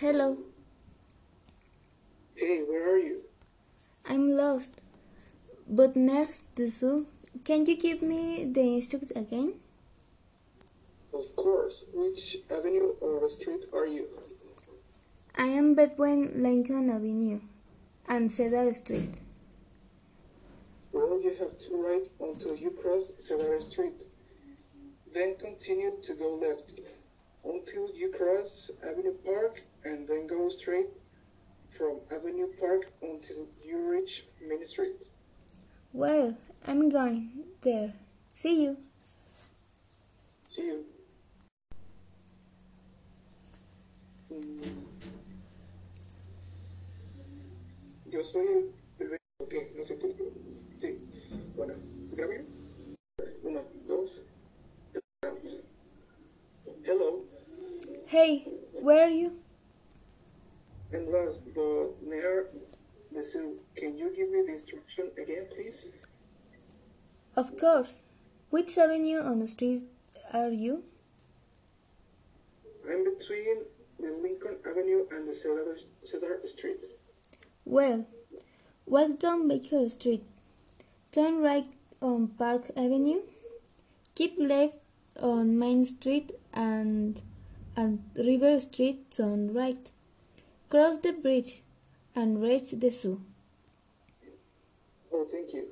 Hello. Hey, where are you? I'm lost. But Nurse Dessous, can you give me the instructions again? Of course. Which avenue or street are you? I am between Lincoln Avenue and Cedar Street. Well, you have to right until you cross Cedar Street. Then continue to go left until you cross Avenue Park and then go straight from Avenue Park until you reach Main Street. Well, I'm going there. See you. See you. Mm. Yo soy el, el ok, no sé qué. Sí. Bueno, grabé. Uno, dos, tres. Hello. Hey, where are you? And last but near the zoo, can you give me the instruction again, please? Of course. Which avenue on the street are you? I'm between the Lincoln Avenue and the Cedar, Cedar Street. Well, walk down Baker Street. Turn right on Park Avenue. Keep left on Main Street and and River Street turn right. Cross the bridge and reach the zoo. Oh, thank you.